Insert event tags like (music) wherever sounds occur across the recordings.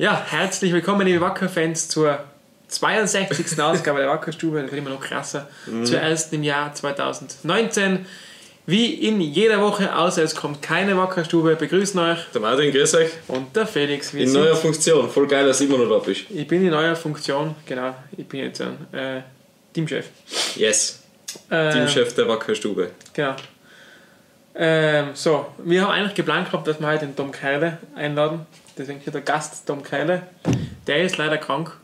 Ja, herzlich willkommen, liebe Wacker-Fans, zur 62. Ausgabe der Wackerstube. Das wird immer noch krasser. Mhm. Zur ersten im Jahr 2019. Wie in jeder Woche, außer es kommt keine Wackerstube, begrüßen euch Der Martin, grüß euch. und der Felix. In neuer Funktion. Voll geil, dass du immer noch da bist. ich bin in neuer Funktion, genau. Ich bin jetzt ein äh, Teamchef. Yes. Äh, Teamchef der Wackerstube. Genau. Ähm, so, wir haben eigentlich geplant gehabt, dass wir heute den Tom Keile einladen. Deswegen hier der Gast Tom Keile. Der ist leider krank.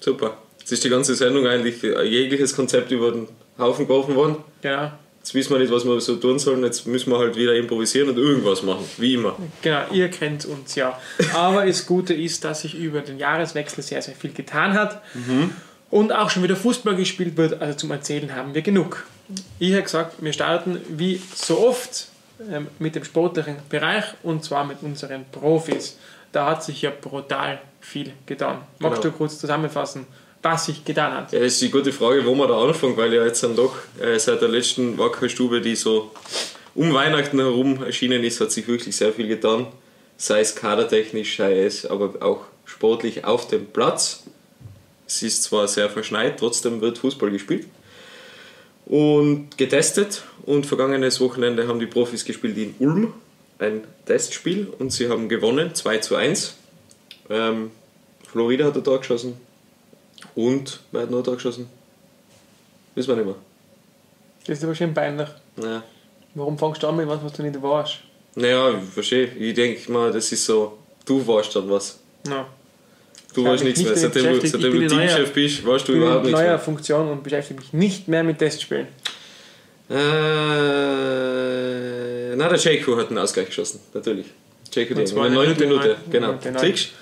Super. Jetzt ist die ganze Sendung eigentlich jegliches Konzept über den Haufen geworfen worden. Genau. Jetzt wissen wir nicht, was wir so tun sollen. Jetzt müssen wir halt wieder improvisieren und irgendwas machen. Wie immer. Genau, ihr kennt uns ja. Aber das Gute ist, dass sich über den Jahreswechsel sehr, sehr viel getan hat. Und auch schon wieder Fußball gespielt wird. Also zum Erzählen haben wir genug. Ich habe gesagt, wir starten wie so oft ähm, mit dem sportlichen Bereich und zwar mit unseren Profis. Da hat sich ja brutal viel getan. Magst Genau. du kurz zusammenfassen, was sich getan hat? Ja, das ist die gute Frage, wo man da anfangen, weil ja jetzt dann doch äh, seit der letzten Wackerstube, die so um Weihnachten herum erschienen ist, hat sich wirklich sehr viel getan. Sei es kadertechnisch, sei es aber auch sportlich auf dem Platz. Es ist zwar sehr verschneit, trotzdem wird Fußball gespielt. Und getestet. Und vergangenes Wochenende haben die Profis gespielt in Ulm. Ein Testspiel und sie haben gewonnen, 2 zu 1. Ähm, Florida hat ein Tor geschossen, und wer hat noch da geschossen? Wissen wir nicht mehr. Das ist aber schön peinlich. Naja, Warum fangst du an mit was, was du nicht warst? naja ich verstehe. Ich denke mal, das ist so, du warst dann was. No. Du warst nichts mehr. Seitdem, du, seitdem du Teamchef bist, warst du Ich bin überhaupt in nichts neuer mehr. Funktion und beschäftige mich nicht mehr mit Testspielen. Äh, na, der Jaco hat einen Ausgleich geschossen, natürlich. Jaco, in der in der 9. Minute genau. Minute neun. Siehst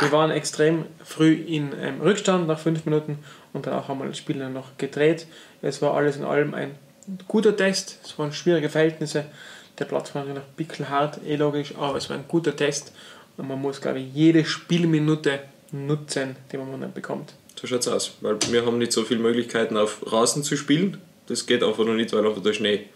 Wir waren extrem früh in ähm, Rückstand nach fünf Minuten und danach haben wir das Spiel dann noch gedreht. Es war alles in allem ein guter Test. Es waren schwierige Verhältnisse. Der Platz war natürlich pickelhart, eh logisch, aber es war ein guter Test. Und man muss, glaube ich, jede Spielminute nutzen, die man dann bekommt. So schaut's aus. Weil wir haben nicht so viele Möglichkeiten auf Rasen zu spielen. Das geht einfach noch nicht, weil einfach der Schnee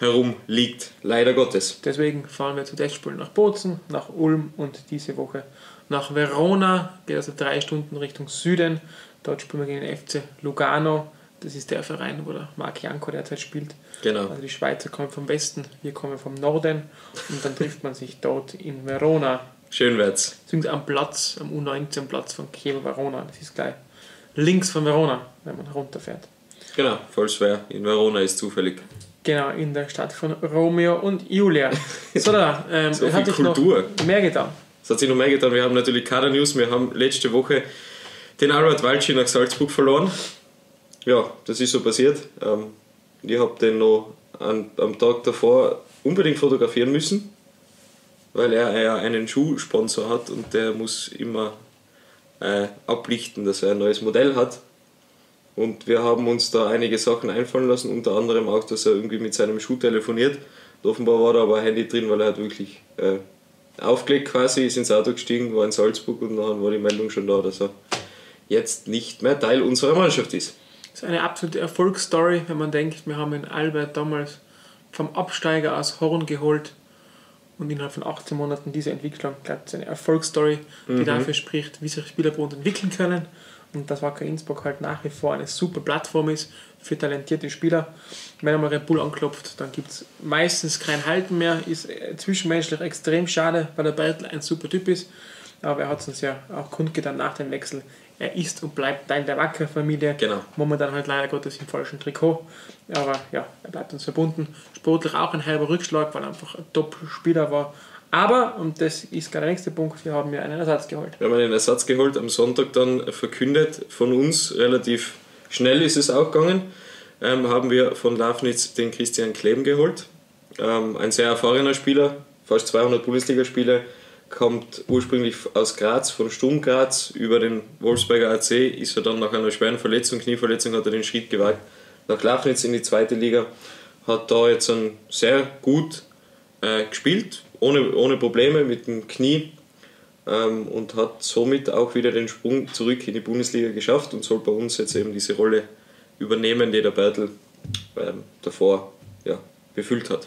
herumliegt. Leider Gottes. Deswegen fahren wir zu Testspielen nach Bozen, nach Ulm und diese Woche nach Verona. Geht also drei Stunden Richtung Süden. Dort spielen wir gegen den FC Lugano. Das ist der Verein, wo der Marc Janko derzeit spielt. Genau. Also die Schweizer kommen vom Westen, wir kommen vom Norden und dann trifft man sich dort in Verona. Schön wär's. Beziehungsweise am Platz, am U19 Platz von Chievo Verona. Das ist gleich links von Verona, wenn man runterfährt. Genau, voll schwer. In Verona ist zufällig. Genau, in der Stadt von Romeo und Julia. So, da, (laughs) ähm, So hat sich noch Kultur. mehr getan. Es hat sich noch mehr getan. Wir haben natürlich Kader-News. Wir haben letzte Woche den Albert Walci nach Salzburg verloren. Ja, das ist so passiert. Ähm, ich habe den noch an, am Tag davor unbedingt fotografieren müssen, weil er ja einen Schuhsponsor hat und der muss immer äh, ablichten, dass er ein neues Modell hat. Und wir haben uns da einige Sachen einfallen lassen, unter anderem auch, dass er irgendwie mit seinem Schuh telefoniert. Und offenbar war da aber ein Handy drin, weil er hat wirklich äh, aufgelegt quasi, ist ins Auto gestiegen, war in Salzburg und dann war die Meldung schon da, dass er jetzt nicht mehr Teil unserer Mannschaft ist. Das ist eine absolute Erfolgsstory, wenn man denkt, wir haben den Albert damals vom Absteiger aus Horn geholt und innerhalb von 18 Monaten diese Entwicklung. Ich glaube, das ist eine Erfolgsstory, die dafür spricht, wie sich Spieler bei uns entwickeln können und dass Wacker Innsbruck halt nach wie vor eine super Plattform ist für talentierte Spieler. Wenn einmal Red Bull anklopft, dann gibt es meistens kein Halten mehr, ist äh, zwischenmenschlich extrem schade, weil der Bertel ein super Typ ist, aber er hat es uns ja auch kundgetan nach dem Wechsel. Er ist und bleibt Teil der Wacker-Familie. Genau. Momentan halt leider Gottes im falschen Trikot. Aber ja, er bleibt uns verbunden. Sportlich auch ein halber Rückschlag, weil er einfach ein Top-Spieler war. Aber, und das ist gerade der nächste Punkt, wir haben mir einen Ersatz geholt. Wir haben einen Ersatz geholt, am Sonntag dann verkündet von uns, relativ schnell ist es auch gegangen, ähm, haben wir von Lafnitz den Christian Kleben geholt. Ähm, ein sehr erfahrener Spieler, fast 200 Bundesligaspiele, kommt ursprünglich aus Graz, von Sturm Graz, über den Wolfsberger AC, ist er dann nach einer schweren Verletzung, Knieverletzung, hat er den Schritt gewagt nach Lafnitz in die zweite Liga, hat da jetzt ein sehr gut äh, gespielt, ohne, ohne Probleme mit dem Knie ähm, und hat somit auch wieder den Sprung zurück in die Bundesliga geschafft und soll bei uns jetzt eben diese Rolle übernehmen, die der Bertel ähm, davor ja, befüllt hat.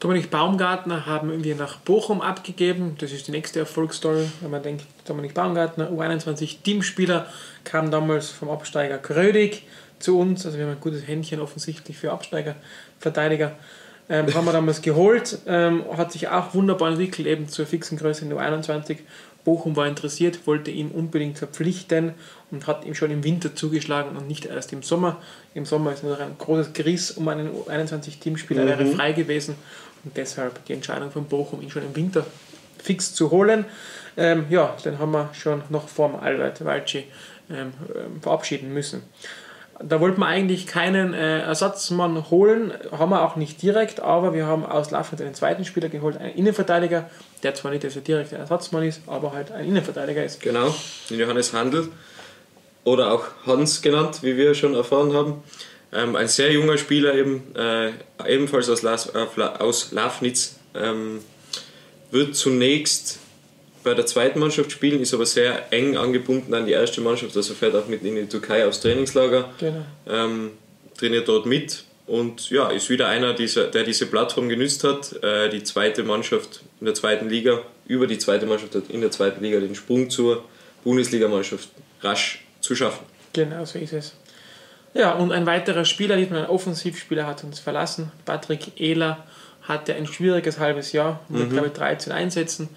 Dominik Baumgartner haben wir nach Bochum abgegeben. Das ist die nächste Erfolgsstory, wenn man denkt, Dominik Baumgartner, U21 Teamspieler, kam damals vom Absteiger Krödig zu uns. Also wir haben ein gutes Händchen offensichtlich für Absteiger, Verteidiger. Ähm, haben wir damals geholt, ähm, hat sich auch wunderbar entwickelt, eben zur fixen Größe in der U21. Bochum war interessiert, wollte ihn unbedingt verpflichten und hat ihm schon im Winter zugeschlagen und nicht erst im Sommer. Im Sommer ist noch ein großes Geriss um einen 21-Teamspieler, mhm. wäre frei gewesen und deshalb die Entscheidung von Bochum, ihn schon im Winter fix zu holen. Ähm, ja, den haben wir schon noch vor dem Albert Walci ähm, ähm, verabschieden müssen. Da wollten wir eigentlich keinen äh, Ersatzmann holen, haben wir auch nicht direkt, aber wir haben aus Laffert einen zweiten Spieler geholt, einen Innenverteidiger, der zwar nicht der direkte Ersatzmann ist, aber halt ein Innenverteidiger ist. Genau, Johannes Handel oder auch Hans genannt, wie wir schon erfahren haben. Ähm, ein sehr junger Spieler, eben, äh, ebenfalls aus, Las, äh, Lafnitz, ähm, wird zunächst bei der zweiten Mannschaft spielen, ist aber sehr eng angebunden an die erste Mannschaft, also fährt auch mit in die Türkei aufs Trainingslager, genau. ähm, trainiert dort mit und ja, ist wieder einer, dieser, der diese Plattform genützt hat, äh, die zweite Mannschaft in der zweiten Liga, über die zweite Mannschaft in der zweiten Liga den Sprung zur Bundesligamannschaft rasch zu schaffen. Genau, so ist es. Ja, und ein weiterer Spieler, diesmal ein Offensivspieler, hat uns verlassen. Patrick Ehler hatte ein schwieriges halbes Jahr mit, mhm. glaube ich, 13 Einsätzen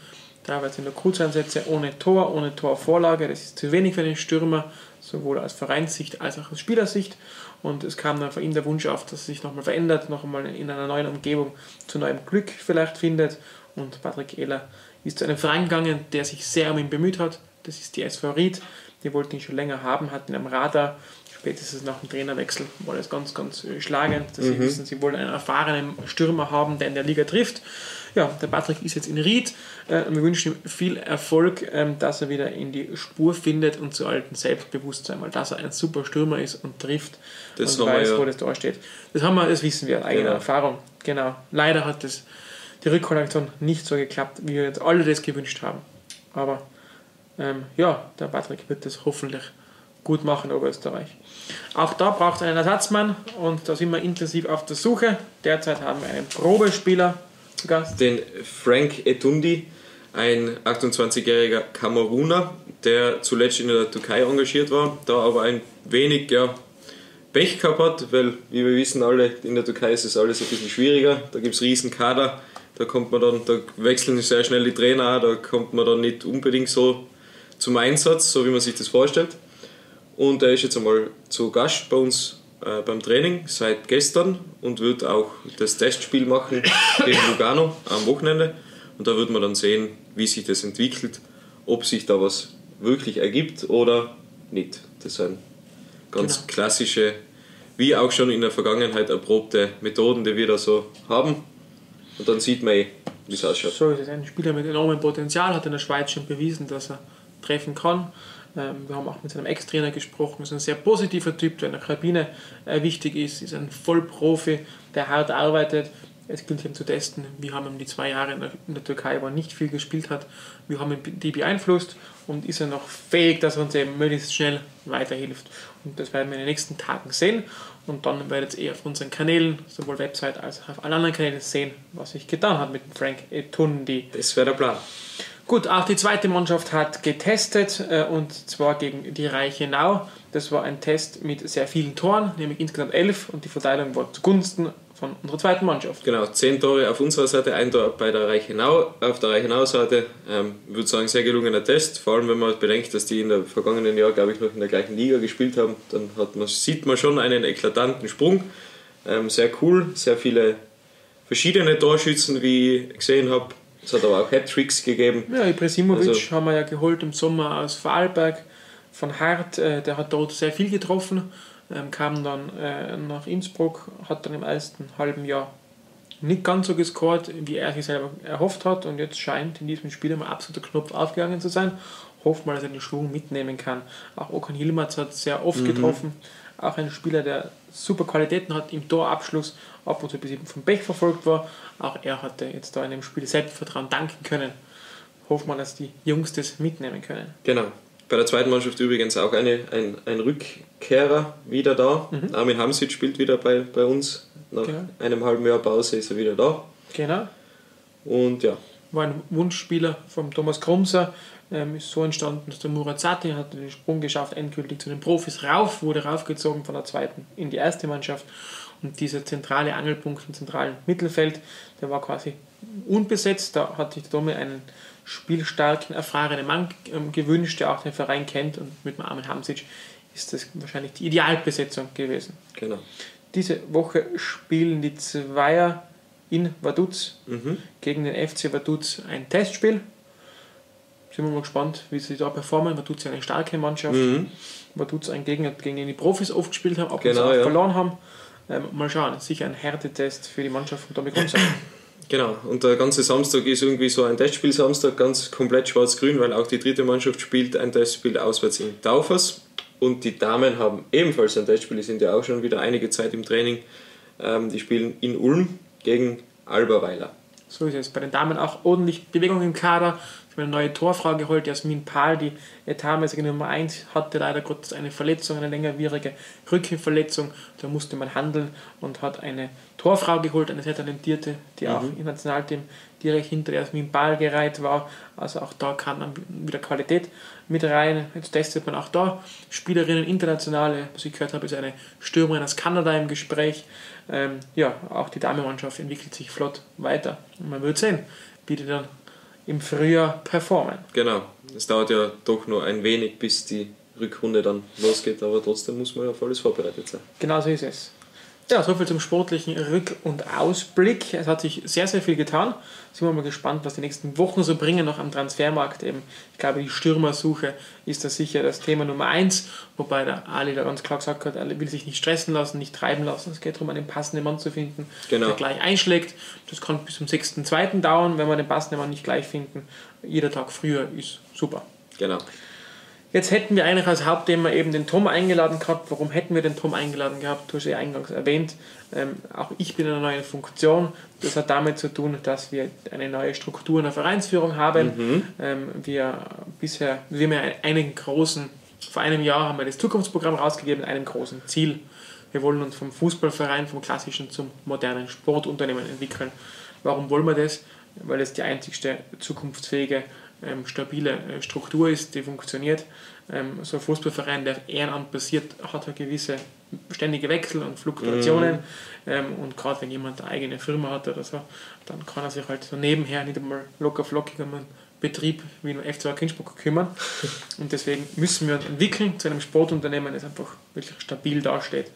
teilweise nur Kurzeinsätze ohne Tor, ohne Torvorlage. Das ist zu wenig für den Stürmer, sowohl aus Vereinssicht als auch aus Spielersicht. Und es kam dann von ihm der Wunsch auf, dass er sich nochmal verändert, nochmal in einer neuen Umgebung zu neuem Glück vielleicht findet. Und Patrick Ehler ist zu einem Verein gegangen, der sich sehr um ihn bemüht hat. Das ist die SV Ried. Die wollten ihn schon länger haben, hatten ihn am Radar. Spätestens nach dem Trainerwechsel war das ganz, ganz äh, schlagend, dass mhm. sie wissen, sie wollen einen erfahrenen Stürmer haben, der in der Liga trifft ja, der Patrick ist jetzt in Ried äh, und wir wünschen ihm viel Erfolg, ähm, dass er wieder in die Spur findet und zu alten Selbstbewusstsein, weil dass er ein super Stürmer ist und trifft das und weiß, ja. wo das da steht. Das haben wir, das wissen wir, eigene genau. Erfahrung. Genau. Leider hat das die Rückkollektion nicht so geklappt, wie wir jetzt alle das gewünscht haben. Aber ähm, ja, der Patrick wird das hoffentlich gut machen in Oberösterreich. Auch da braucht es einen Ersatzmann und da sind wir intensiv auf der Suche. Derzeit haben wir einen Probespieler zu Gast? Den Frank Etundi, ein 28-jähriger Kameruner, der zuletzt in der Türkei engagiert war, da aber ein wenig ja, Pech gehabt hat, weil, wie wir wissen alle, in der Türkei ist es alles ein bisschen schwieriger. Da gibt es riesen Kader, da kommt man dann, da wechseln sehr schnell die Trainer, da kommt man dann nicht unbedingt so zum Einsatz, so wie man sich das vorstellt. Und er ist jetzt einmal zu Gast bei uns äh, beim Training seit gestern und wird auch das Testspiel machen (coughs) gegen Lugano am Wochenende. Und da wird man dann sehen, wie sich das entwickelt, ob sich da was wirklich ergibt oder nicht. Das sind ganz genau. klassische, wie auch schon in der Vergangenheit erprobte Methoden, die wir da so haben. Und dann sieht man eh, wie es ausschaut. So ist es. Ein Spieler mit enormem Potenzial hat in der Schweiz schon bewiesen, dass er treffen kann. Ähm, wir haben auch mit seinem Ex-Trainer gesprochen. Ist ein sehr positiver Typ, der in der Kabine äh, wichtig ist. Ist ein Vollprofi, der hart arbeitet. Es gilt ihm zu testen. Wir haben ihm die zwei Jahre in der, Türkei, wo er nicht viel gespielt hat, wir haben ihn die beeinflusst und ist er noch fähig, dass er uns eben möglichst schnell weiterhilft. Und das werden wir in den nächsten Tagen sehen. Und dann werdet ihr auf unseren Kanälen, sowohl Website als auch auf allen anderen Kanälen sehen, was sich getan hat mit Frank Etundi. Das wäre der Plan. Gut, auch die zweite Mannschaft hat getestet äh, und zwar gegen die Reichenau. Das war ein Test mit sehr vielen Toren, nämlich insgesamt elf und die Verteilung war zugunsten von unserer zweiten Mannschaft. Genau, zehn Tore auf unserer Seite, ein Tor bei der Reichenau. Auf der Reichenau-Seite, ähm, ich würde sagen, sehr gelungener Test, vor allem wenn man bedenkt, dass die in der vergangenen Jahr, glaube ich, noch in der gleichen Liga gespielt haben, dann man, sieht man schon einen eklatanten Sprung. Ähm, sehr cool, sehr viele verschiedene Torschützen, wie ich gesehen habe es hat aber auch Hat-Tricks gegeben. Ja, Ibrahimovic also, haben wir ja geholt im Sommer aus Vorarlberg von Hart. Äh, der hat dort sehr viel getroffen, ähm, kam dann äh, nach Innsbruck, hat dann im ersten halben Jahr nicht ganz so gescored, wie er sich selber erhofft hat. Und jetzt scheint in diesem Spiel mal absoluter Knopf aufgegangen zu sein. Hofft mal, dass er den Schwung mitnehmen kann. Auch Okan Hilmaz hat sehr oft mhm. getroffen. Auch ein Spieler, der super Qualitäten hat im Torabschluss, ab und zu bis eben vom Pech verfolgt war. Auch er hatte jetzt da in dem Spiel Selbstvertrauen danken können. Hoffen wir, dass die Jungs das mitnehmen können. Genau. Bei der zweiten Mannschaft übrigens auch eine, ein, ein Rückkehrer wieder da. Mhm. Armin Hamsit spielt wieder bei, bei uns. Nach genau. einem halben Jahr Pause ist er wieder da. Genau. Und ja. War ein Wunschspieler vom Thomas Krumser. Ähm, ist so entstanden, dass der Murazati hat den Sprung geschafft, endgültig zu den Profis rauf, wurde raufgezogen von der zweiten in die erste Mannschaft. Und dieser zentrale Angelpunkt im zentralen Mittelfeld, der war quasi unbesetzt. Da hat sich der Domi einen spielstarken, erfahrenen Mann ähm, gewünscht, der auch den Verein kennt. Und mit dem Armin Hamsic ist das wahrscheinlich die Idealbesetzung gewesen. Genau. Diese Woche spielen die Zweier in Vaduz Mhm. gegen den FC Vaduz ein Testspiel. Sind wir mal gespannt, wie sie da performen. Vaduz ist ja eine starke Mannschaft. Mhm. Vaduz ein Gegner, gegen den die Profis oft gespielt haben, ab und Genau, zu auch ja. verloren haben. Ähm, mal schauen, sicher ein Härtetest für die Mannschaft von Tommy Gonzalez. (clears throat) Genau, und der ganze Samstag ist irgendwie so ein Testspiel-Samstag, ganz komplett schwarz-grün, weil auch die dritte Mannschaft spielt ein Testspiel auswärts in Taufers. Und die Damen haben ebenfalls ein Testspiel, die sind ja auch schon wieder einige Zeit im Training. Ähm, die spielen in Ulm gegen Alberweiler. So ist es. Bei den Damen auch ordentlich Bewegung im Kader. Ich habe eine neue Torfrau geholt, Jasmin Pahl, die etatmäßige Nummer 1, hatte leider Gottes eine Verletzung, eine längerwierige Rückenverletzung. Da musste man handeln und hat eine Torfrau geholt, eine sehr talentierte, die auch im Nationalteam direkt hinter Jasmin Pahl gereiht war. Also auch da kann dann wieder Qualität mit rein. Jetzt testet man auch da Spielerinnen internationale. Was ich gehört habe, ist eine Stürmerin aus Kanada im Gespräch. Ähm, ja, auch die Damenmannschaft entwickelt sich flott weiter. Und man wird sehen, wie die dann im Frühjahr performen. Genau, es dauert ja doch nur ein wenig, bis die Rückrunde dann losgeht, aber trotzdem muss man auf alles vorbereitet sein. Genau so ist es. Ja, soviel zum sportlichen Rück- und Ausblick. Es hat sich sehr, sehr viel getan. Sind wir mal gespannt, was die nächsten Wochen so bringen, noch am Transfermarkt. Eben, ich glaube, die Stürmersuche ist da sicher das Thema Nummer eins, wobei der Ali da ganz klar gesagt hat, er will sich nicht stressen lassen, nicht treiben lassen. Es geht darum, einen passenden Mann zu finden, Genau. der gleich einschlägt. Das kann bis zum 6.2. dauern, wenn wir den passenden Mann nicht gleich finden. Jeder Tag früher ist super. Genau. Jetzt hätten wir eigentlich als Hauptthema eben den Tom eingeladen gehabt. Warum hätten wir den Tom eingeladen gehabt? Du hast ja eingangs erwähnt. Ähm, auch ich bin in einer neuen Funktion. Das hat damit zu tun, dass wir eine neue Struktur in der Vereinsführung haben. Ähm, wir bisher, wir haben ja einen großen, vor einem Jahr haben wir das Zukunftsprogramm rausgegeben mit einem großen Ziel. Wir wollen uns vom Fußballverein, vom klassischen zum modernen Sportunternehmen entwickeln. Warum wollen wir das? Weil es die einzigste zukunftsfähige ähm, stabile äh, Struktur ist, die funktioniert. Ähm, so ein Fußballverein, der auf Ehrenamt basiert, hat eine gewisse ständige Wechsel und Fluktuationen. Ähm, und gerade wenn jemand eine eigene Firma hat oder so, dann kann er sich halt so nebenher nicht einmal locker flockig um einen Betrieb wie ein FC Kindsburg kümmern. (laughs) Und deswegen müssen wir uns entwickeln zu einem Sportunternehmen, das einfach wirklich stabil dasteht.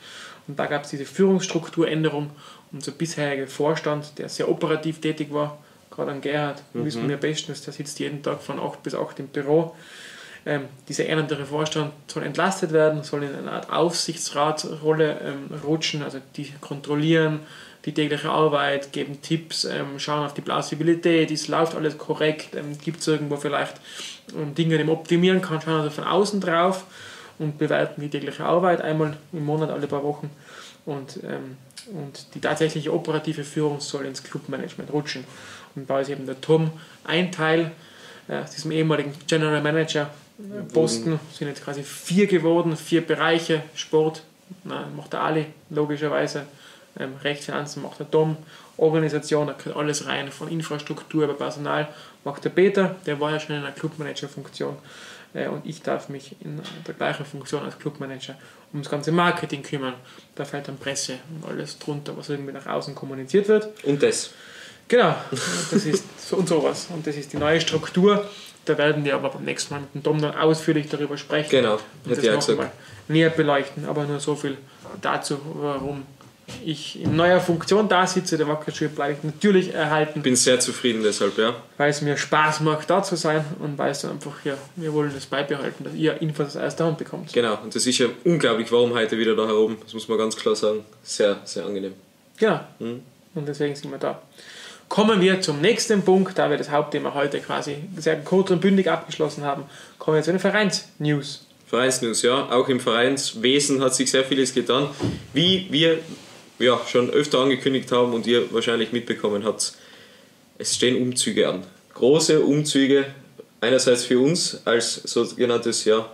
Und da gab es diese Führungsstrukturänderung. Unser bisheriger Vorstand, der sehr operativ tätig war, gerade an Gerhard, wissen wir bestens, der sitzt jeden Tag von 8 bis 8 im Büro. Ähm, dieser ehrenamtliche Vorstand soll entlastet werden, soll in eine Art Aufsichtsratsrolle ähm, rutschen, also die kontrollieren die tägliche Arbeit, geben Tipps, ähm, schauen auf die Plausibilität, ist, läuft alles korrekt, ähm, gibt es irgendwo vielleicht ähm, Dinge, die man optimieren kann, schauen also von außen drauf und bewerten die tägliche Arbeit einmal im Monat, alle paar Wochen und, ähm, und die tatsächliche operative Führung soll ins Clubmanagement rutschen. Und da ist eben der Tom ein Teil äh, aus diesem ehemaligen General Manager äh, Posten, sind jetzt quasi vier geworden, vier Bereiche, Sport, na, macht der Ali logischerweise, ähm, Rechtsfinanzen macht der Tom, Organisation, da gehört alles rein, von Infrastruktur über Personal macht der Peter, der war ja schon in einer Clubmanager-Funktion äh, und ich darf mich in der gleichen Funktion als Clubmanager um das ganze Marketing kümmern. Da fällt dann Presse und alles drunter, was irgendwie nach außen kommuniziert wird. Und das. Genau, das ist so und sowas. Und das ist die neue Struktur. Da werden wir aber beim nächsten Mal mit dem Dom dann ausführlich darüber sprechen. Genau, und das ich auch noch gesagt. mal näher beleuchten. Aber nur so viel dazu, warum ich in neuer Funktion da sitze. Der Wackerschule bleibe ich natürlich erhalten, Bin sehr zufrieden deshalb, ja. weil es mir Spaß macht, da zu sein und weil es dann einfach, ja, wir wollen das beibehalten, dass ihr Infos aus erster Hand bekommt. Genau, und das ist ja unglaublich warm heute wieder da herum. Das muss man ganz klar sagen. Sehr, sehr angenehm. Genau. Mhm. Und deswegen sind wir da. Kommen wir zum nächsten Punkt, da wir das Hauptthema heute quasi sehr kurz und bündig abgeschlossen haben, kommen wir zu den Vereins-News. Vereinsnews, ja. Auch im Vereinswesen hat sich sehr vieles getan. Wie wir ja, schon öfter angekündigt haben und ihr wahrscheinlich mitbekommen habt, es stehen Umzüge an. Große Umzüge, einerseits für uns als sogenanntes, ja,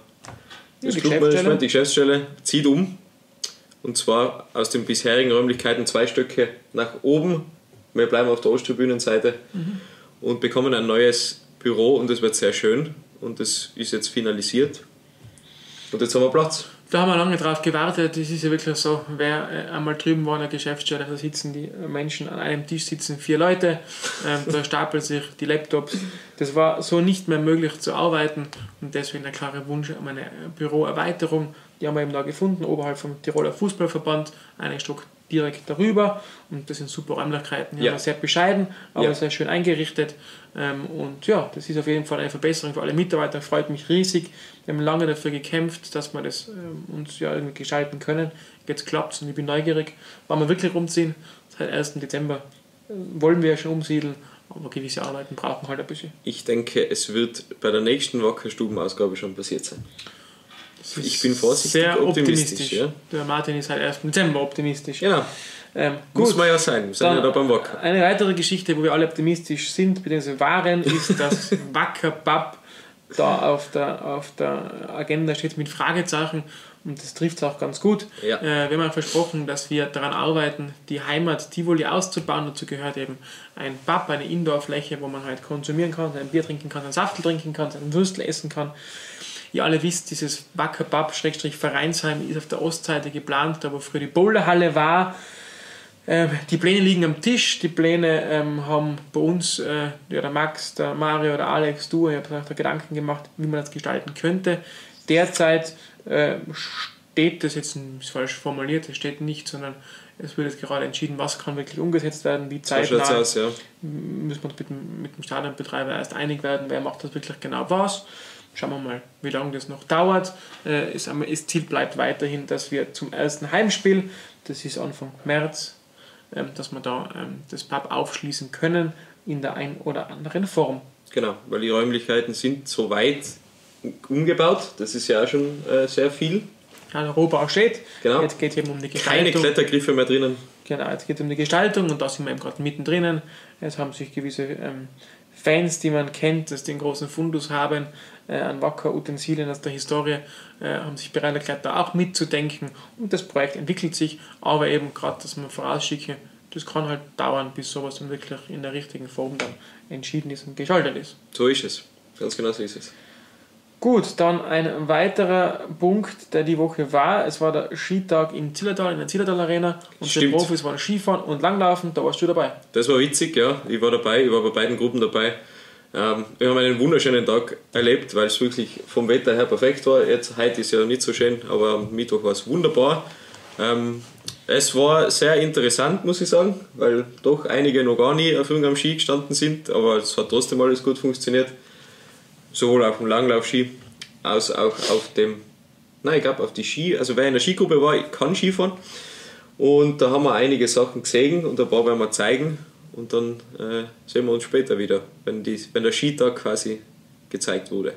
das die Clubmanagement, die Geschäftsstelle, zieht um. Und zwar aus den bisherigen Räumlichkeiten zwei Stöcke nach oben Wir bleiben auf der Osttribünenseite mhm. und bekommen ein neues Büro und das wird sehr schön und das ist jetzt finalisiert. Und jetzt haben wir Platz. Da haben wir lange drauf gewartet. Das ist ja wirklich so, wer äh, einmal drüben war in der Geschäftsstelle, da sitzen die Menschen an einem Tisch, sitzen vier Leute, ähm, da (laughs) stapeln sich die Laptops. Das war so nicht mehr möglich zu arbeiten und deswegen der klare Wunsch um eine Büroerweiterung. Die haben wir eben da gefunden, oberhalb vom Tiroler Fußballverband, einen Stock direkt darüber und das sind super Räumlichkeiten. Ja. sehr bescheiden, aber ja. sehr schön eingerichtet ähm, und ja, das ist auf jeden Fall eine Verbesserung für alle Mitarbeiter, freut mich riesig. Wir haben lange dafür gekämpft, dass wir das ähm, uns ja irgendwie gestalten können. Jetzt klappt es und ich bin neugierig, wann wir wirklich umziehen. Seit 1. Dezember äh, wollen wir ja schon umsiedeln, aber gewisse Arbeiten brauchen halt ein bisschen. Ich denke, es wird bei der nächsten Wackerstubenausgabe schon passiert sein. Ich bin vorsichtig sehr optimistisch. optimistisch ja. Der Martin ist halt erst im Dezember optimistisch. Genau. Ähm, Muss man ja sein, wir sind ja da beim Wacker. Eine weitere Geschichte, wo wir alle optimistisch sind, bzw. waren, ist, dass (laughs) Wacker Pub da auf der, auf der Agenda steht mit Fragezeichen und das trifft es auch ganz gut. Ja. Äh, wir haben versprochen, dass wir daran arbeiten, die Heimat Tivoli auszubauen. Dazu gehört eben ein Pub, eine Indoorfläche, wo man halt konsumieren kann, ein Bier trinken kann, ein Saftel trinken kann, ein Würstel essen kann ihr alle wisst, dieses Wackerbab-Vereinsheim ist auf der Ostseite geplant, da wo früher die Boulderhalle war. Ähm, die Pläne liegen am Tisch. Die Pläne ähm, haben bei uns, äh, ja, der Max, der Mario, der Alex, du, ich habe da Gedanken gemacht, wie man das gestalten könnte. Derzeit äh, steht das jetzt, ist falsch formuliert, es steht nicht, sondern es wird jetzt gerade entschieden, was kann wirklich umgesetzt werden, wie zeitnah. So aus, ja. Müssen wir uns mit mit dem Stadionbetreiber erst einig werden, wer macht das wirklich genau was. Schauen wir mal, wie lange das noch dauert. Äh, das Ziel bleibt weiterhin, dass wir zum ersten Heimspiel, das ist Anfang März, ähm, dass wir da ähm, das Pub aufschließen können in der einen oder anderen Form. Genau, weil die Räumlichkeiten sind so weit umgebaut, das ist ja auch schon äh, sehr viel. Ja, Rohbau steht. Genau. Jetzt geht es eben um die Gestaltung. Keine Klettergriffe mehr drinnen. Genau, jetzt geht es um die Gestaltung und da sind wir eben gerade mittendrin. Jetzt haben sich gewisse ähm, Fans, die man kennt, dass die einen großen Fundus haben, äh, an Wacker-Utensilien aus der Historie, äh, haben sich bereit erklärt, da auch mitzudenken. Und das Projekt entwickelt sich, aber eben gerade, dass man vorausschicke, das kann halt dauern, bis sowas dann wirklich in der richtigen Form dann entschieden ist und geschaltet ist. So ist es. Ganz genau so ist es. Gut, dann ein weiterer Punkt, der die Woche war. Es war der Skitag in Zillertal, in der Zillertal Arena. Und Stimmt. die Profis waren Skifahren und Langlaufen. Da warst du dabei. Das war witzig, ja. Ich war dabei. Ich war bei beiden Gruppen dabei. Ähm, wir haben einen wunderschönen Tag erlebt, weil es wirklich vom Wetter her perfekt war. Jetzt heute ist ja nicht so schön, aber am Mittwoch war es wunderbar. Ähm, es war sehr interessant, muss ich sagen, weil doch einige noch gar nie auf irgendeinem Ski gestanden sind, aber es hat trotzdem alles gut funktioniert. Sowohl auf dem Langlaufski als auch auf dem, nein, ich glaube auf die Ski, also wer in der Skigruppe war, kann Skifahren. Und da haben wir einige Sachen gesehen und ein paar werden wir zeigen und dann äh, sehen wir uns später wieder, wenn, die, wenn der Skitag quasi gezeigt wurde.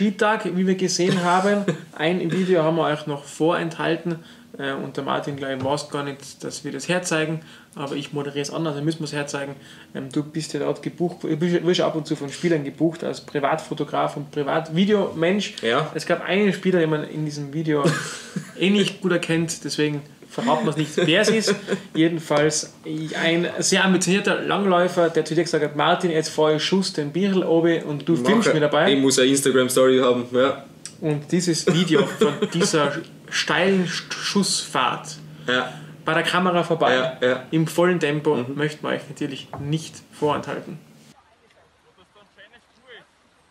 Skitag, wie wir gesehen haben. Ein Video haben wir euch noch vorenthalten. Äh, und der Martin, glaube ich, weiß gar nicht, dass wir das herzeigen, aber ich moderiere es anders, also müssen wir es herzeigen. Ähm, du bist ja dort gebucht, du wirst ab und zu von Spielern gebucht als Privatfotograf und Privatvideomensch. Ja. Es gab einen Spieler, den man in diesem Video (laughs) eh nicht gut erkennt, deswegen verraten wir es nicht, wer es ist. Jedenfalls ein sehr ambitionierter Langläufer, der zu dir gesagt hat, Martin, jetzt fahre ich Schuss den Birl oben und du filmst mir dabei. Ich muss eine Instagram-Story haben, ja. Und dieses Video von dieser steilen Schussfahrt ja. bei der Kamera vorbei, ja, ja. im vollen Tempo, mhm. möchten wir euch natürlich nicht vorenthalten.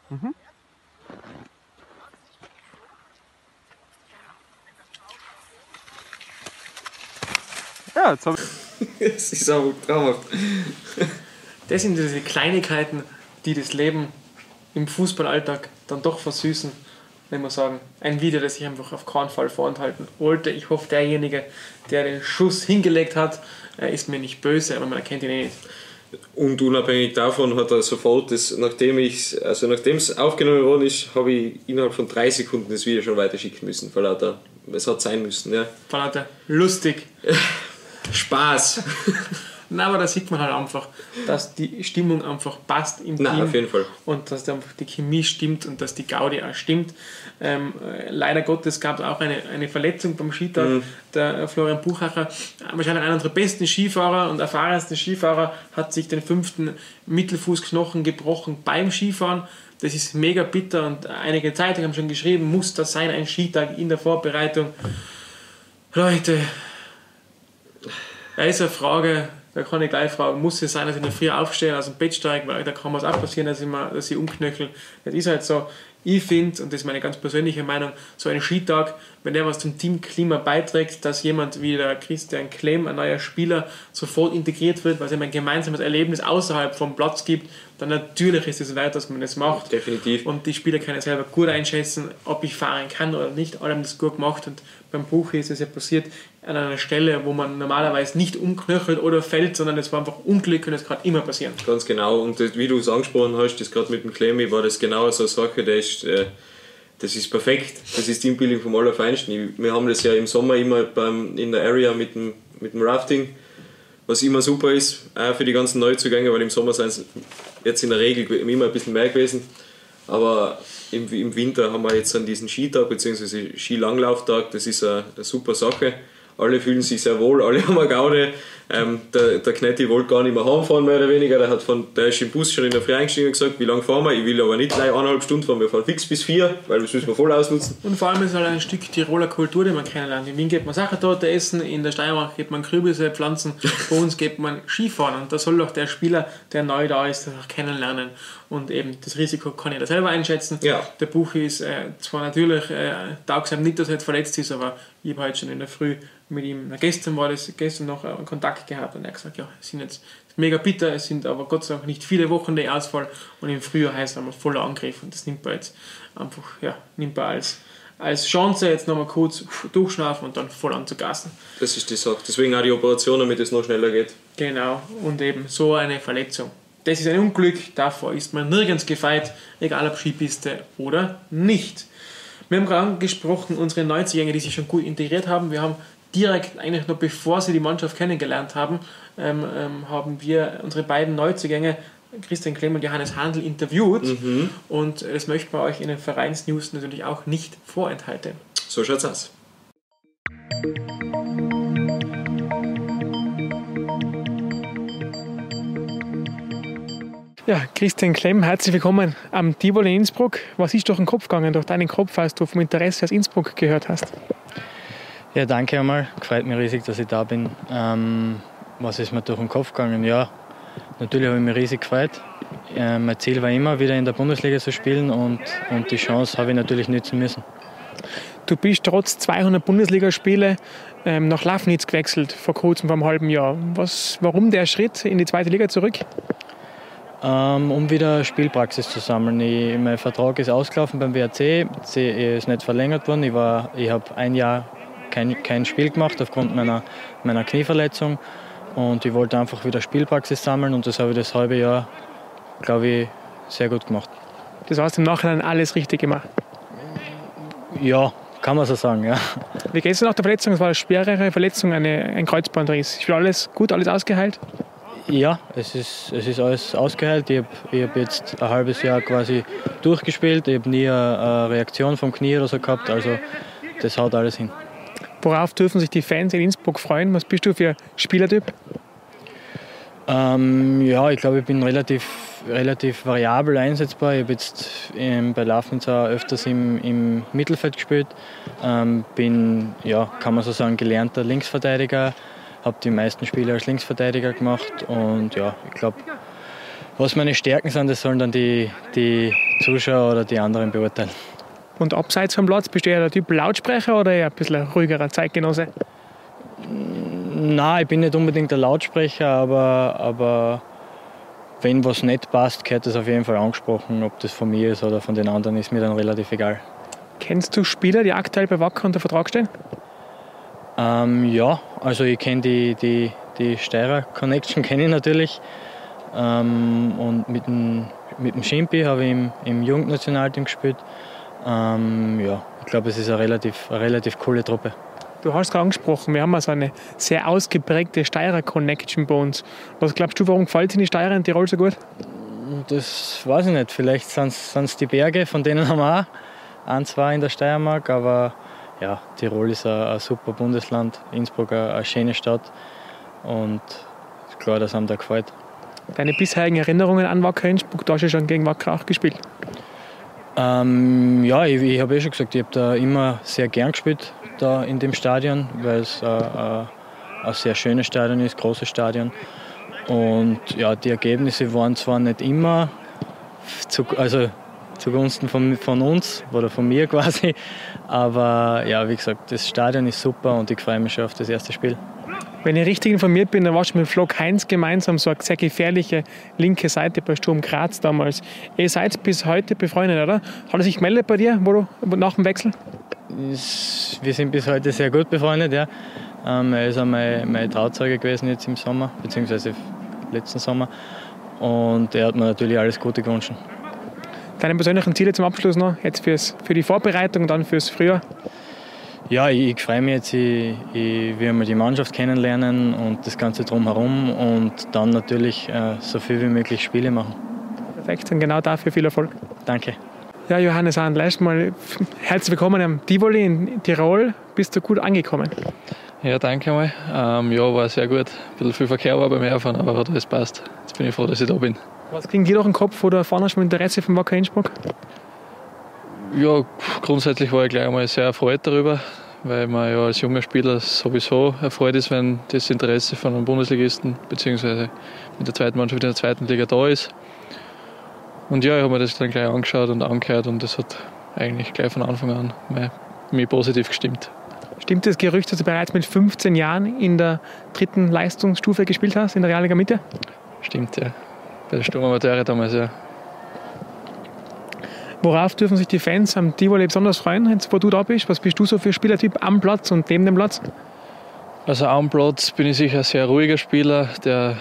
Mhm. Ja, jetzt habe ich. (laughs) Es ist auch traumhaft. Das sind diese Kleinigkeiten, die das Leben im Fußballalltag dann doch versüßen wenn wir sagen, ein Video, das ich einfach auf keinen Fall vorenthalten wollte. Ich hoffe, derjenige, der den Schuss hingelegt hat, ist mir nicht böse, aber man erkennt ihn eh nicht. Und unabhängig davon hat er sofort, das, nachdem ich, also nachdem es aufgenommen worden ist, habe ich innerhalb von drei Sekunden das Video schon weiterschicken müssen, weil lauter, es hat sein müssen, ja. Weil lauter lustig. (laughs) Spaß. (laughs) Nein, aber da sieht man halt einfach, dass die Stimmung einfach passt im Nein, Team. auf jeden Fall. Und dass einfach die Chemie stimmt und dass die Gaudi auch stimmt. Ähm, äh, leider Gottes gab es auch eine, eine Verletzung beim Skitag. Mhm. Der Florian Buchacher, wahrscheinlich einer unserer besten Skifahrer und erfahrensten Skifahrer, hat sich den fünften Mittelfußknochen gebrochen beim Skifahren. Das ist mega bitter und einige Zeitungen haben schon geschrieben, muss das sein, ein Skitag in der Vorbereitung. Leute, da ist eine Frage, da kann ich gleich fragen, muss es sein, dass ich in der Früh aufstehe, aus dem Bett steige, weil da kann es auch passieren, dass ich, mal, dass ich umknöchel. Das ist halt so. Ich finde, und das ist meine ganz persönliche Meinung, so ein Skitag, wenn der was zum Teamklima beiträgt, dass jemand wie der Christian Klemm, ein neuer Spieler, sofort integriert wird, weil es ihm ein gemeinsames Erlebnis außerhalb vom Platz gibt, dann natürlich ist es wert, dass man das macht. Definitiv. Und die Spieler können selber gut einschätzen, ob ich fahren kann oder nicht. Alle haben das gut gemacht und beim Buch ist es ja passiert an einer Stelle, wo man normalerweise nicht umknöchelt oder fällt, sondern es war einfach Unglück und es kann immer passieren. Ganz genau. Und wie du es angesprochen hast, das gerade mit dem Clemmy, war das genau so eine Sache, der ist, äh, das ist perfekt. Das ist Teambuilding vom Allerfeinsten. Wir haben das ja im Sommer immer beim, in der Area mit dem, mit dem Rafting, was immer super ist, auch für die ganzen Neuzugänge, weil im Sommer sind es jetzt in der Regel immer ein bisschen mehr gewesen. Aber im, im Winter haben wir jetzt dann diesen Skitag bzw. Skilanglauftag, das ist eine, eine super Sache alle fühlen sich sehr wohl, alle (laughs) haben eine Gaude. Ähm, der, der Knetti wollte gar nicht mehr heimfahren, mehr oder weniger. Der, hat von, der ist im Bus schon in der Früh eingestiegen und gesagt, wie lange fahren wir? Ich will aber nicht gleich eineinhalb Stunden fahren, wir fahren fix bis vier, weil das müssen wir voll ausnutzen. Und vor allem ist halt ein Stück Tiroler Kultur, die man kennenlernt. In Wien geht man Sachertorte essen, in der Steiermark geht man Kürbisse pflanzen, bei uns geht man Skifahren. Und da soll doch der Spieler, der neu da ist, das auch kennenlernen. Und eben das Risiko kann ich da selber einschätzen. Ja. Der Buch ist äh, zwar natürlich, äh, taugt nicht, dass er jetzt verletzt ist, aber ich habe heute schon in der Früh mit ihm, gestern war das, gestern noch äh, Kontakt gehabt und er hat gesagt, ja, es sind jetzt mega bitter, es sind aber Gott sei Dank nicht viele Wochen der Ausfall und im Frühjahr heißt es voller Angriff und das nimmt man jetzt einfach, ja, nimmt man als, als Chance jetzt nochmal kurz durchschnaufen und dann voll anzugassen. Das ist die Sache, deswegen auch die Operation, damit es noch schneller geht. Genau, und eben so eine Verletzung. Das ist ein Unglück, davor ist man nirgends gefeit, egal ob Skipiste oder nicht. Wir haben gerade angesprochen, unsere Neuzugänge, die sich schon gut integriert haben. Wir haben direkt, eigentlich noch bevor sie die Mannschaft kennengelernt haben, ähm, ähm, haben wir unsere beiden Neuzugänge, Christian Klemm und Johannes Handel, interviewt. Mhm. Und das möchten wir euch in den Vereinsnews natürlich auch nicht vorenthalten. So schaut's aus. Ja, Christian Klemm, herzlich willkommen am Tivoli in Innsbruck. Was ist durch den Kopf gegangen, durch deinen Kopf, als du vom Interesse aus Innsbruck gehört hast? Ja, danke einmal. Freut mich riesig, dass ich da bin. Ähm, was ist mir durch den Kopf gegangen? Ja, natürlich habe ich mich riesig gefreut. Äh, mein Ziel war immer, wieder in der Bundesliga zu spielen und, und die Chance habe ich natürlich nützen müssen. Du bist trotz 200 Bundesligaspiele ähm, nach Lafnitz gewechselt, vor kurzem, vor einem halben Jahr. Was, warum der Schritt in die zweite Liga zurück? Ähm, um wieder Spielpraxis zu sammeln. Ich, mein Vertrag ist ausgelaufen beim WRC, sie ist nicht verlängert worden. Ich, ich habe ein Jahr kein, kein Spiel gemacht aufgrund meiner, meiner Knieverletzung. Und ich wollte einfach wieder Spielpraxis sammeln und das habe ich das halbe Jahr, glaube ich, sehr gut gemacht. Das heißt im Nachhinein alles richtig gemacht. Ja, kann man so sagen, ja. Wie geht es nach der Verletzung? Es war eine schwerere Verletzung, eine, ein Kreuzbandriss. Ist alles gut, alles ausgeheilt? Ja, es ist, es ist alles ausgeheilt. Ich habe hab jetzt ein halbes Jahr quasi durchgespielt. Ich habe nie eine, eine Reaktion vom Knie oder so gehabt. Also das haut alles hin. Worauf dürfen sich die Fans in Innsbruck freuen? Was bist du für Spielertyp? Ähm, ja, ich glaube, ich bin relativ, relativ variabel einsetzbar. Ich habe jetzt ähm, bei Lafnitzer öfters im, im Mittelfeld gespielt. Ähm, bin, ja, kann man so sagen, gelernter Linksverteidiger. Habe die meisten Spiele als Linksverteidiger gemacht. Und ja, ich glaube, was meine Stärken sind, das sollen dann die, die Zuschauer oder die anderen beurteilen. Und abseits vom Platz bist du eher der Typ Lautsprecher oder eher ein bisschen ruhigerer Zeitgenosse? Nein, ich bin nicht unbedingt der Lautsprecher, aber, aber wenn was nicht passt, gehört das auf jeden Fall angesprochen. Ob das von mir ist oder von den anderen, ist mir dann relativ egal. Kennst du Spieler, die aktuell bei Wacker unter Vertrag stehen? Ähm, ja, also ich kenne die, die, die Steirer Connection (laughs) kenne ich natürlich. Ähm, und mit dem, mit dem Schimpi habe ich im, im Jugendnationalteam gespielt. Ähm, ja, ich glaube, es ist eine relativ, eine relativ coole Truppe. Du hast gerade angesprochen, wir haben also eine sehr ausgeprägte Steirer-Connection bei uns. Was glaubst du, warum gefällt dir die Steirer in Tirol so gut? Das weiß ich nicht. Vielleicht sind es die Berge, von denen haben wir auch ein, zwei in der Steiermark. Aber ja, Tirol ist ein, ein super Bundesland, Innsbruck eine, eine schöne Stadt. Und klar, das haben da gefällt. Deine bisherigen Erinnerungen an Wacker Innsbruck, du hast ja schon gegen Wacker auch gespielt. Ähm, ja, ich, ich habe eh schon gesagt, ich habe da immer sehr gern gespielt da in dem Stadion, weil es äh, äh, ein sehr schönes Stadion ist, großes Stadion. Und ja, die Ergebnisse waren zwar nicht immer zu, also zugunsten von, von uns oder von mir (laughs) quasi, aber ja, wie gesagt, das Stadion ist super und ich freue mich schon auf das erste Spiel. Wenn ich richtig informiert bin, dann warst du mit Flo Heinz gemeinsam so eine sehr gefährliche linke Seite bei Sturm Graz damals. Ihr seid bis heute befreundet, oder? Hat er sich gemeldet bei dir wo du, nach dem Wechsel? Wir sind bis heute sehr gut befreundet, ja. Ähm, er ist auch mein, mein Trauzeuge gewesen jetzt im Sommer, beziehungsweise letzten Sommer. Und er hat mir natürlich alles Gute gewünscht. Deine persönlichen Ziele zum Abschluss noch, jetzt fürs, für die Vorbereitung und dann fürs Frühjahr? Ja, ich, ich freue mich jetzt, ich, ich will mal die Mannschaft kennenlernen und das Ganze drumherum und dann natürlich äh, so viel wie möglich Spiele machen. Perfekt, und genau dafür viel Erfolg. Danke. Ja, Johannes Ahn, erstmal herzlich willkommen am Tivoli in Tirol. Bist du gut angekommen? Ja, danke mal. Ähm, ja, war sehr gut. Ein bisschen viel Verkehr war beim Herfahren, aber das passt. Jetzt bin ich froh, dass ich da bin. Was ging dir durch den Kopf, erfahren hast mit Interesse vom Wacker Innsbruck? Ja, grundsätzlich war ich gleich einmal sehr erfreut darüber, weil man ja als junger Spieler sowieso erfreut ist, wenn das Interesse von einem Bundesligisten bzw. mit der zweiten Mannschaft in der zweiten Liga da ist. Und ja, ich habe mir das dann gleich angeschaut und angehört und das hat eigentlich gleich von Anfang an mich positiv gestimmt. Stimmt das Gerücht, dass du bereits mit 15 Jahren in der dritten Leistungsstufe gespielt hast, in der Realliga Mitte? Stimmt, ja. Bei der Sturm Amateure damals, ja. Worauf dürfen sich die Fans am Tivoli besonders freuen, wo du da bist? Was bist du so für Spielertyp am Platz und neben dem Platz? Also am Platz bin ich sicher ein sehr ruhiger Spieler, der,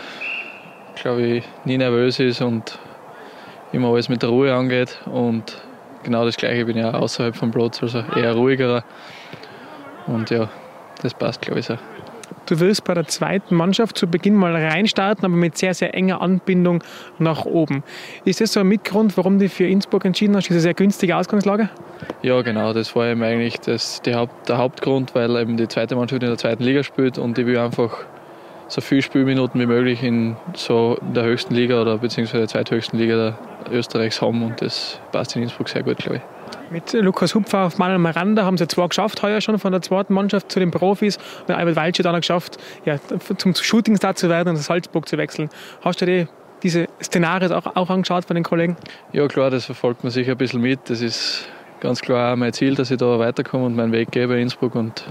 glaube ich, nie nervös ist und immer alles mit der Ruhe angeht. Und genau das Gleiche bin ich auch außerhalb vom Platz, also eher ruhigerer. Und ja, das passt, glaube ich, so. Du wirst bei der zweiten Mannschaft zu Beginn mal reinstarten, aber mit sehr, sehr enger Anbindung nach oben. Ist das so ein Mitgrund, warum du für Innsbruck entschieden hast, diese sehr günstige Ausgangslage? Ja, genau, das war eben eigentlich das, Haupt, der Hauptgrund, weil eben die zweite Mannschaft in der zweiten Liga spielt und ich will einfach so viele Spielminuten wie möglich in so der höchsten Liga oder beziehungsweise der zweithöchsten Liga Österreichs haben und das passt in Innsbruck sehr gut, glaube ich. Mit Lukas Hupfer auf Manuel Miranda haben sie zwar geschafft, heuer schon von der zweiten Mannschaft zu den Profis. Und Albert Waldsche dann geschafft, ja, zum Shootingstar zu werden und nach Salzburg zu wechseln. Hast du dir diese Szenarien auch, auch angeschaut von den Kollegen? Ja, klar, das verfolgt man sicher ein bisschen mit. Das ist ganz klar auch mein Ziel, dass ich da weiterkomme und meinen Weg gebe in Innsbruck. Und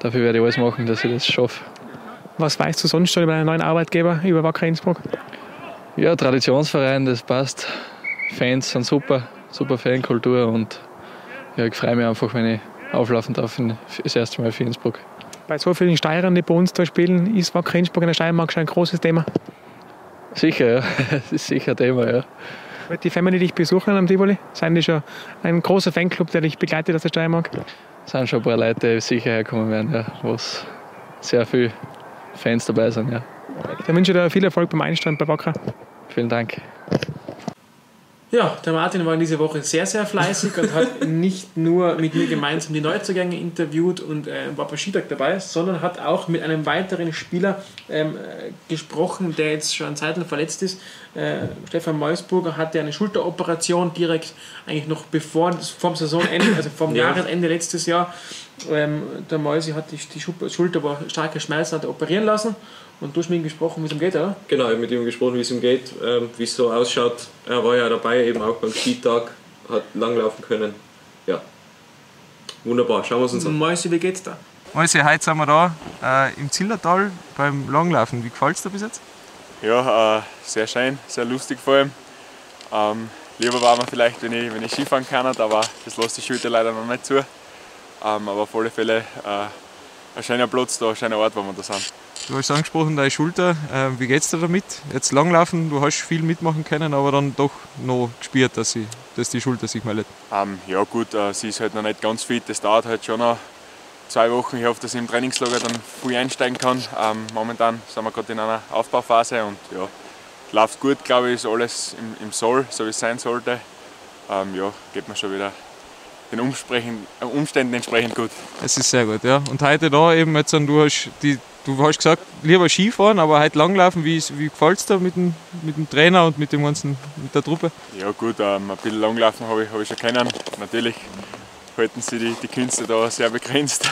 dafür werde ich alles machen, dass ich das schaffe. Was weißt du sonst schon über deinen neuen Arbeitgeber, über Wacker Innsbruck? Ja, Traditionsverein, das passt. Fans sind super, super Fankultur und ja, ich freue mich einfach, wenn ich auflaufen darf das erste Mal für Innsbruck. Bei so vielen Steirern, die bei uns da spielen, ist Wacker Innsbruck in der Steiermark schon ein großes Thema. Sicher, ja. (laughs) Das ist sicher ein Thema, ja. Wird die Family dich besuchen am Tivoli? Seien die schon ein großer Fanclub, der dich begleitet aus der Steiermark? Es sind schon ein paar Leute, die sicher herkommen werden, ja, wo sehr viele Fans dabei sind. Ja. Ich wünsche dir viel Erfolg beim Einstand bei Wacker. Vielen Dank. Ja, der Martin war diese Woche sehr, sehr fleißig und hat (laughs) nicht nur mit mir gemeinsam die Neuzugänge interviewt und äh, war bei Skitag dabei, sondern hat auch mit einem weiteren Spieler ähm, äh, gesprochen, der jetzt schon ein Zeitl verletzt ist. Äh, Stefan Meusburger hatte eine Schulteroperation direkt eigentlich noch bevor, vom Saisonende, also vom ja. Jahresende letztes Jahr. Ähm, der Mäusi hat die, die Schulter war starke Schmerzen, hat er operieren lassen und du hast mit ihm gesprochen, wie es ihm geht, oder? Genau, ich habe mit ihm gesprochen, wie es ihm geht, ähm, wie es so ausschaut. Er war ja dabei, eben auch beim Skitag, hat langlaufen können. Ja, wunderbar, schauen wir es uns an. Mäusi, wie geht's da? Mäusi, heute sind wir da äh, im Zillertal beim Langlaufen. Wie gefällt es dir bis jetzt? Ja, äh, sehr schön, sehr lustig vor allem. Ähm, lieber war man vielleicht, wenn ich, wenn ich Skifahren kann, aber das lässt die Schulter leider noch nicht zu. Ähm, aber auf alle Fälle äh, ein schöner Platz da, ein schöner Ort, wo wir da sind. Du hast angesprochen, deine Schulter. Äh, wie es dir damit? Jetzt langlaufen, du hast viel mitmachen können, aber dann doch noch gespürt, dass, sie, dass die Schulter sich meldet. Ähm, ja gut, äh, sie ist halt noch nicht ganz fit. Das dauert halt schon noch zwei Wochen. Ich hoffe, dass ich im Trainingslager dann früh einsteigen kann. Ähm, momentan sind wir gerade in einer Aufbauphase und ja, läuft gut, glaube ich, ist alles im, im Soll, so wie es sein sollte. Ähm, ja, geht mir schon wieder den Umständen entsprechend gut. Es ist sehr gut, ja. Und heute da eben, jetzt, du hast die Du hast gesagt, lieber Skifahren, aber heute langlaufen. Wie, wie gefällt es dir mit dem, mit dem Trainer und mit, dem ganzen, mit der Truppe? Ja gut, ähm, ein bisschen langlaufen habe ich, hab ich schon kennen. Natürlich halten sie die, die Künste da sehr begrenzt.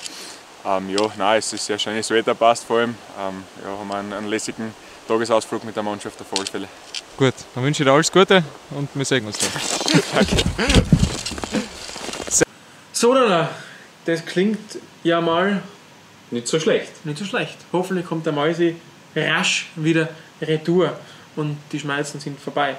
(laughs) ähm, ja, nein, es ist sehr schönes Wetter, passt vor allem. Ähm, ja, haben einen, einen lässigen Tagesausflug mit der Mannschaft auf alle Fälle. Gut, dann wünsche ich dir alles Gute und wir sehen uns dann. (laughs) (laughs) Danke. So, das klingt ja mal nicht so schlecht. Nicht so schlecht. Hoffentlich kommt der Mäusi rasch wieder retour und die Schmerzen sind vorbei.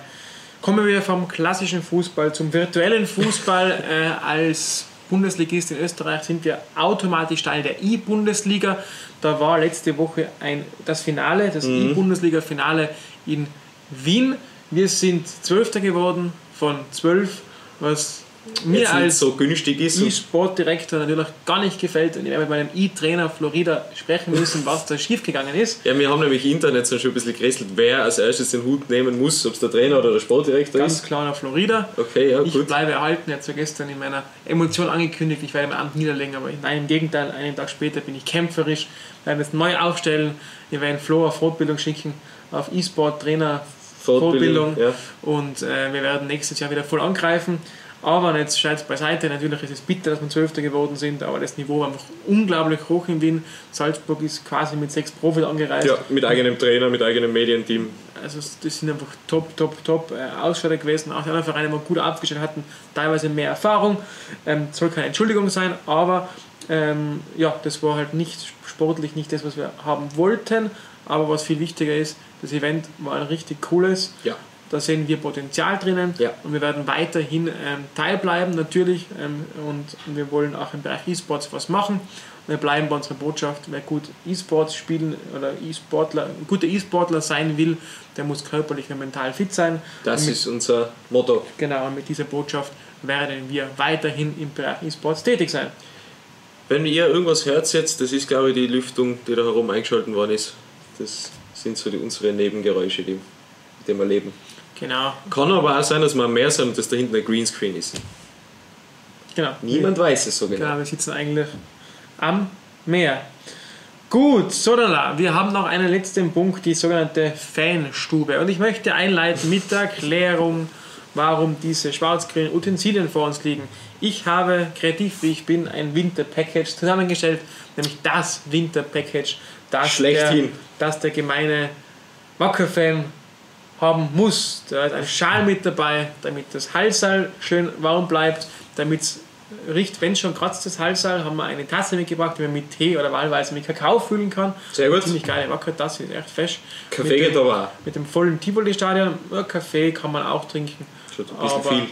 Kommen wir vom klassischen Fußball zum virtuellen Fußball. (laughs) äh, als Bundesligist in Österreich sind wir automatisch Teil der E-Bundesliga. Da war letzte Woche ein, das Finale, das mhm. E-Bundesliga-Finale in Wien. Wir sind Zwölfter geworden von zwölf, was mir als so günstig ist. E-Sport-Direktor natürlich gar nicht gefällt und ich werde mit meinem E-Trainer Florida sprechen müssen, was da (laughs) schiefgegangen ist. Ja, wir haben nämlich Internet so schon ein bisschen gerätselt, wer als erstes den Hut nehmen muss, ob es der Trainer oder der Sportdirektor Ganz ist. Ganz klar nach Florida. Okay, ja, ich gut. bleibe erhalten, er hat so gestern in meiner Emotion angekündigt, ich werde mein Amt niederlegen, aber nein, im Gegenteil, einen Tag später bin ich kämpferisch, wir werden es neu aufstellen, wir werden Flo auf Fortbildung schicken, auf E-Sport-Trainer Fortbildung, Fortbildung ja. und äh, wir werden nächstes Jahr wieder voll angreifen. Aber jetzt Scheiß beiseite, natürlich ist es bitter, dass wir Zwölfter geworden sind, aber das Niveau war einfach unglaublich hoch in Wien. Salzburg ist quasi mit sechs Profis angereist. Ja, mit eigenem Trainer, mit eigenem Medienteam. Also das sind einfach top, top, top äh, Ausschauer gewesen. Auch die anderen Vereine, die gut aufgestellt hatten, teilweise mehr Erfahrung. Ähm, soll keine Entschuldigung sein, aber ähm, ja, das war halt nicht sportlich nicht das, was wir haben wollten. Aber was viel wichtiger ist, das Event war ein richtig cooles. Ja. Da sehen wir Potenzial drinnen ja. und wir werden weiterhin ähm, teilbleiben natürlich ähm, und wir wollen auch im Bereich E-Sports was machen. Wir bleiben bei unserer Botschaft, wer gut E-Sports spielen oder E-Sportler, ein guter E-Sportler sein will, der muss körperlich und mental fit sein. Das mit, ist unser Motto. Genau, und mit dieser Botschaft werden wir weiterhin im Bereich E-Sports tätig sein. Wenn ihr irgendwas hört jetzt, das ist glaube ich die Lüftung, die da herum eingeschaltet worden ist. Das sind so die, unsere Nebengeräusche, die, mit denen wir leben. Genau. Kann aber auch sein, dass wir mehr sind und dass da hinten ein Greenscreen ist. Genau. Niemand wir, weiß es so genau. Genau, wir sitzen eigentlich am Meer. Gut, so dann, wir haben noch einen letzten Punkt, die sogenannte Fanstube. Und ich möchte einleiten (laughs) mit der Erklärung, warum diese schwarz-grünen Utensilien vor uns liegen. Ich habe, kreativ wie ich bin, ein Winter-Package zusammengestellt, nämlich das Winter-Package, das, der, das der gemeine Wacker-Fan haben muss. Da ist ein Schal mit dabei, damit das Halsal schön warm bleibt, damit es riecht, wenn schon kratzt das Halsal, haben wir eine Tasse mitgebracht, die man mit Tee oder wahlweise mit Kakao füllen kann. Sehr gut. Ziemlich geile Wackertasse, ist echt fesch. Kaffee geht aber auch. Mit dem vollen Tivoli-Stadion, ja, Kaffee kann man auch trinken. Schon ein bisschen aber viel.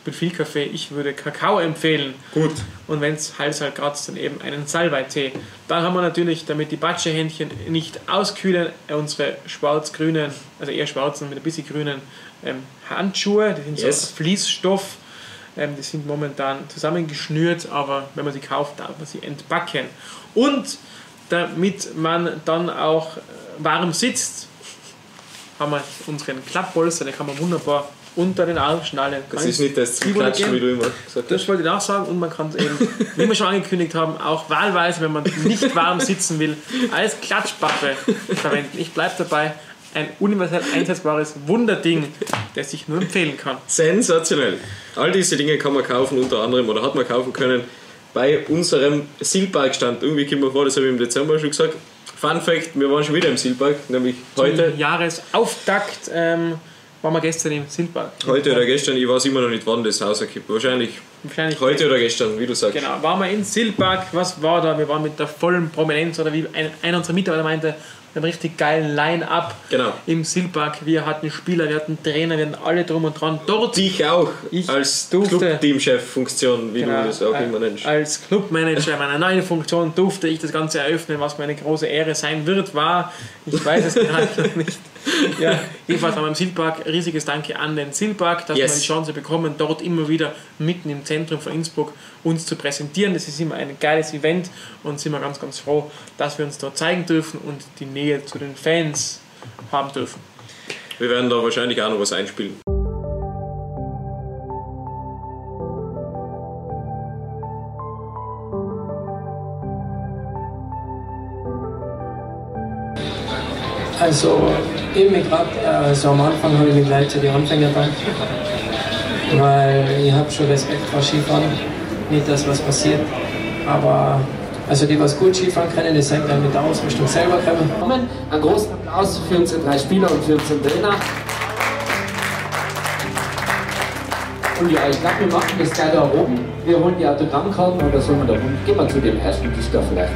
Ich bin viel Kaffee, ich würde Kakao empfehlen. Gut. Und wenn es Hals halt kratzt, dann eben einen Salbeitee. Dann haben wir natürlich, damit die Batschehändchen nicht auskühlen, unsere schwarz-grünen, also eher schwarzen mit ein bisschen grünen ähm, Handschuhe. Die sind Yes. so Fließstoff. Ähm, die sind momentan zusammengeschnürt, aber wenn man sie kauft, darf man sie entbacken. Und damit man dann auch äh, warm sitzt, haben wir unseren Klappbolster, den kann man wunderbar unter den Arm schnallen. Das ist nicht das Klatschen, wie du immer gesagt Das wollte ich auch sagen und man kann es eben, wie wir schon angekündigt haben, auch wahlweise, wenn man nicht warm sitzen will, als Klatschpappe verwenden. Ich bleibe dabei, ein universell einsetzbares Wunderding, das ich nur empfehlen kann. Sensationell. All diese Dinge kann man kaufen, unter anderem, oder hat man kaufen können, bei unserem Sealpark-Stand. Irgendwie kommt mir vor, das habe ich im Dezember schon gesagt. Fun Fact: Wir waren schon wieder im Sealpark, nämlich heute. Zum Jahresauftakt ähm, waren wir gestern im Silberg. Heute oder gestern, ich weiß immer noch nicht, wann das Haus erkippt. Wahrscheinlich Wahrscheinlich heute oder gestern, wie du sagst. Genau, waren wir in Silberg. Was war da? Wir waren mit der vollen Prominenz oder wie ein, einer unserer Mitarbeiter meinte, einen richtig geilen Line-Up Genau. im Silberg. Wir hatten Spieler, wir hatten Trainer, wir hatten alle drum und dran. Dort Dich auch Ich als Clubteamchef-Funktion, wie Genau, du das auch äh, immer nennst. Als Clubmanager meiner neuen Funktion durfte ich das Ganze eröffnen, was mir eine große Ehre sein wird, war, ich weiß es (laughs) gerade noch nicht. Ja, jedenfalls haben wir im Silberg riesiges Danke an den Silberg, dass Yes. wir die Chance bekommen, dort immer wieder mitten im Zentrum von Innsbruck uns zu präsentieren. Das ist immer ein geiles Event und sind wir ganz, ganz froh, dass wir uns dort zeigen dürfen und die Nähe zu den Fans haben dürfen. Wir werden da wahrscheinlich auch noch was einspielen. Also, eben gerade, also am Anfang habe ich mich gleich zu den Anfängern gedacht, weil ich habe schon Respekt vor Skifahren, nicht dass was passiert, aber also die, was gut Skifahren können, die sind dann mit der Ausrüstung selber kommen. Einen großen Applaus für unsere drei Spieler und für unseren Trainer. Und ja, ich glaube, wir machen das gleich da oben. Wir holen die Autogrammkarten oder unten? Gehen wir zu dem ersten da vielleicht.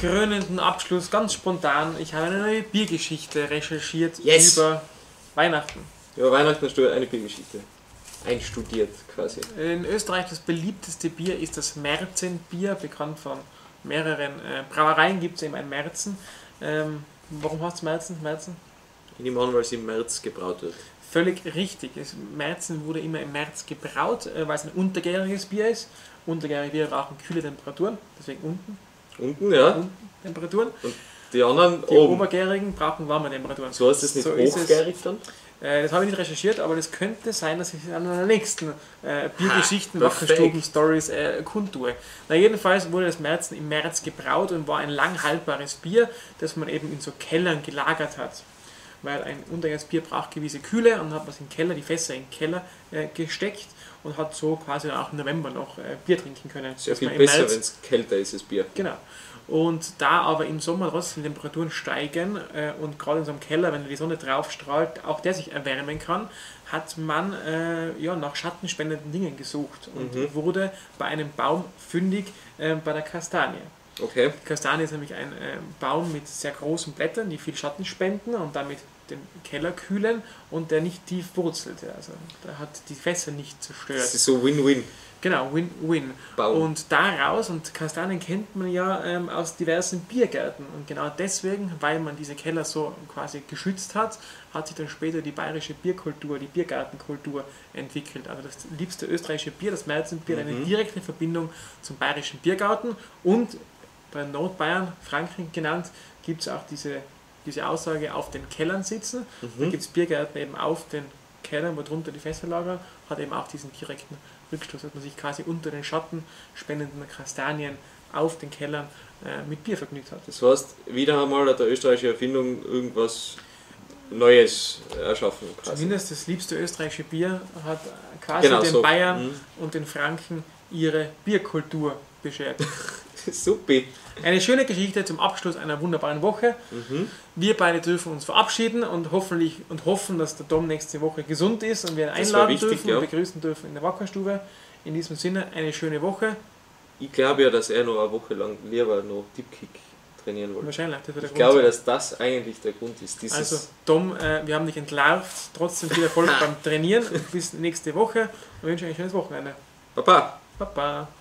Krönenden Abschluss, ganz spontan, ich habe eine neue Biergeschichte recherchiert Yes. über Weihnachten. Über Weihnachten hast du eine Biergeschichte einstudiert quasi. In Österreich das beliebteste Bier ist das Märzenbier, bekannt von mehreren äh, Brauereien gibt es eben ein Märzen. Ähm, warum heißt es Märzen? Märzen? Ich nehme an, weil es im März gebraut wird. Völlig richtig. Das Märzen wurde immer im März gebraut, äh, weil es ein untergäriges Bier ist. Untergärige Bier brauchen kühle Temperaturen, deswegen unten Unten, ja. Temperaturen. Die anderen Die oben. obergärigen brauchen warme Temperaturen. So ist es nicht So hochgärig dann? Äh, das habe ich nicht recherchiert, aber das könnte sein, dass ich es an einer nächsten äh, Biergeschichten. Wackerstuben-Stories äh, kundtue. Na, jedenfalls wurde das Märzen im März gebraut und war ein lang haltbares Bier, das man eben in so Kellern gelagert hat. Weil ein untergäriges Bier braucht gewisse Kühle und dann hat man es im Keller, die Fässer in den Keller äh, gesteckt und hat so quasi auch im November noch äh, Bier trinken können. Sehr viel besser, wenn es kälter ist, das Bier. Genau. Und da aber im Sommer trotzdem Temperaturen steigen äh, und gerade in so einem Keller, wenn die Sonne drauf strahlt, auch der sich erwärmen kann, hat man äh, ja, nach schattenspendenden Dingen gesucht und wurde bei einem Baum fündig äh, bei der Kastanie. Okay. Die Kastanie ist nämlich ein äh, Baum mit sehr großen Blättern, die viel Schatten spenden und damit den Keller kühlen und der nicht tief wurzelte. Also der hat die Fässer nicht zerstört. Das ist so Win-Win. Genau, Win-Win. Und daraus, und Kastanien kennt man ja ähm, aus diversen Biergärten. Und genau deswegen, weil man diese Keller so quasi geschützt hat, hat sich dann später die bayerische Bierkultur, die Biergartenkultur entwickelt. Also das liebste österreichische Bier, das Märzenbier, hat eine direkte Verbindung zum bayerischen Biergarten. Und bei Nordbayern, Franken genannt, gibt es auch diese, diese Aussage auf den Kellern sitzen. Da gibt es Biergärten eben auf den Keller, wo drunter die Fässer lagern, hat eben auch diesen direkten Rückstoß, dass man sich quasi unter den Schatten spendenden Kastanien auf den Kellern äh, mit Bier vergnügt hat. Das heißt, wieder einmal hat der österreichische Erfindung irgendwas Neues erschaffen. Quasi. Zumindest das liebste österreichische Bier hat quasi Genau, den so. Bayern Mhm. und den Franken ihre Bierkultur beschert. (laughs) Supi. Eine schöne Geschichte zum Abschluss einer wunderbaren Woche. Mhm. Wir beide dürfen uns verabschieden und hoffentlich und hoffen, dass der Dom nächste Woche gesund ist und wir ihn einladen wichtig, dürfen ja. und begrüßen dürfen in der Wackerstube. In diesem Sinne eine schöne Woche. Ich glaube ja, dass er noch eine Woche lang lieber noch Dipkick trainieren wollte. Wahrscheinlich. Das wird der Ich Grund glaube, sein. dass das eigentlich der Grund ist. Dieses Also, Dom, äh, wir haben dich entlarvt. Trotzdem viel Erfolg (laughs) beim Trainieren. Bis nächste Woche und wünsche euch ein schönes Wochenende. Papa! Baba.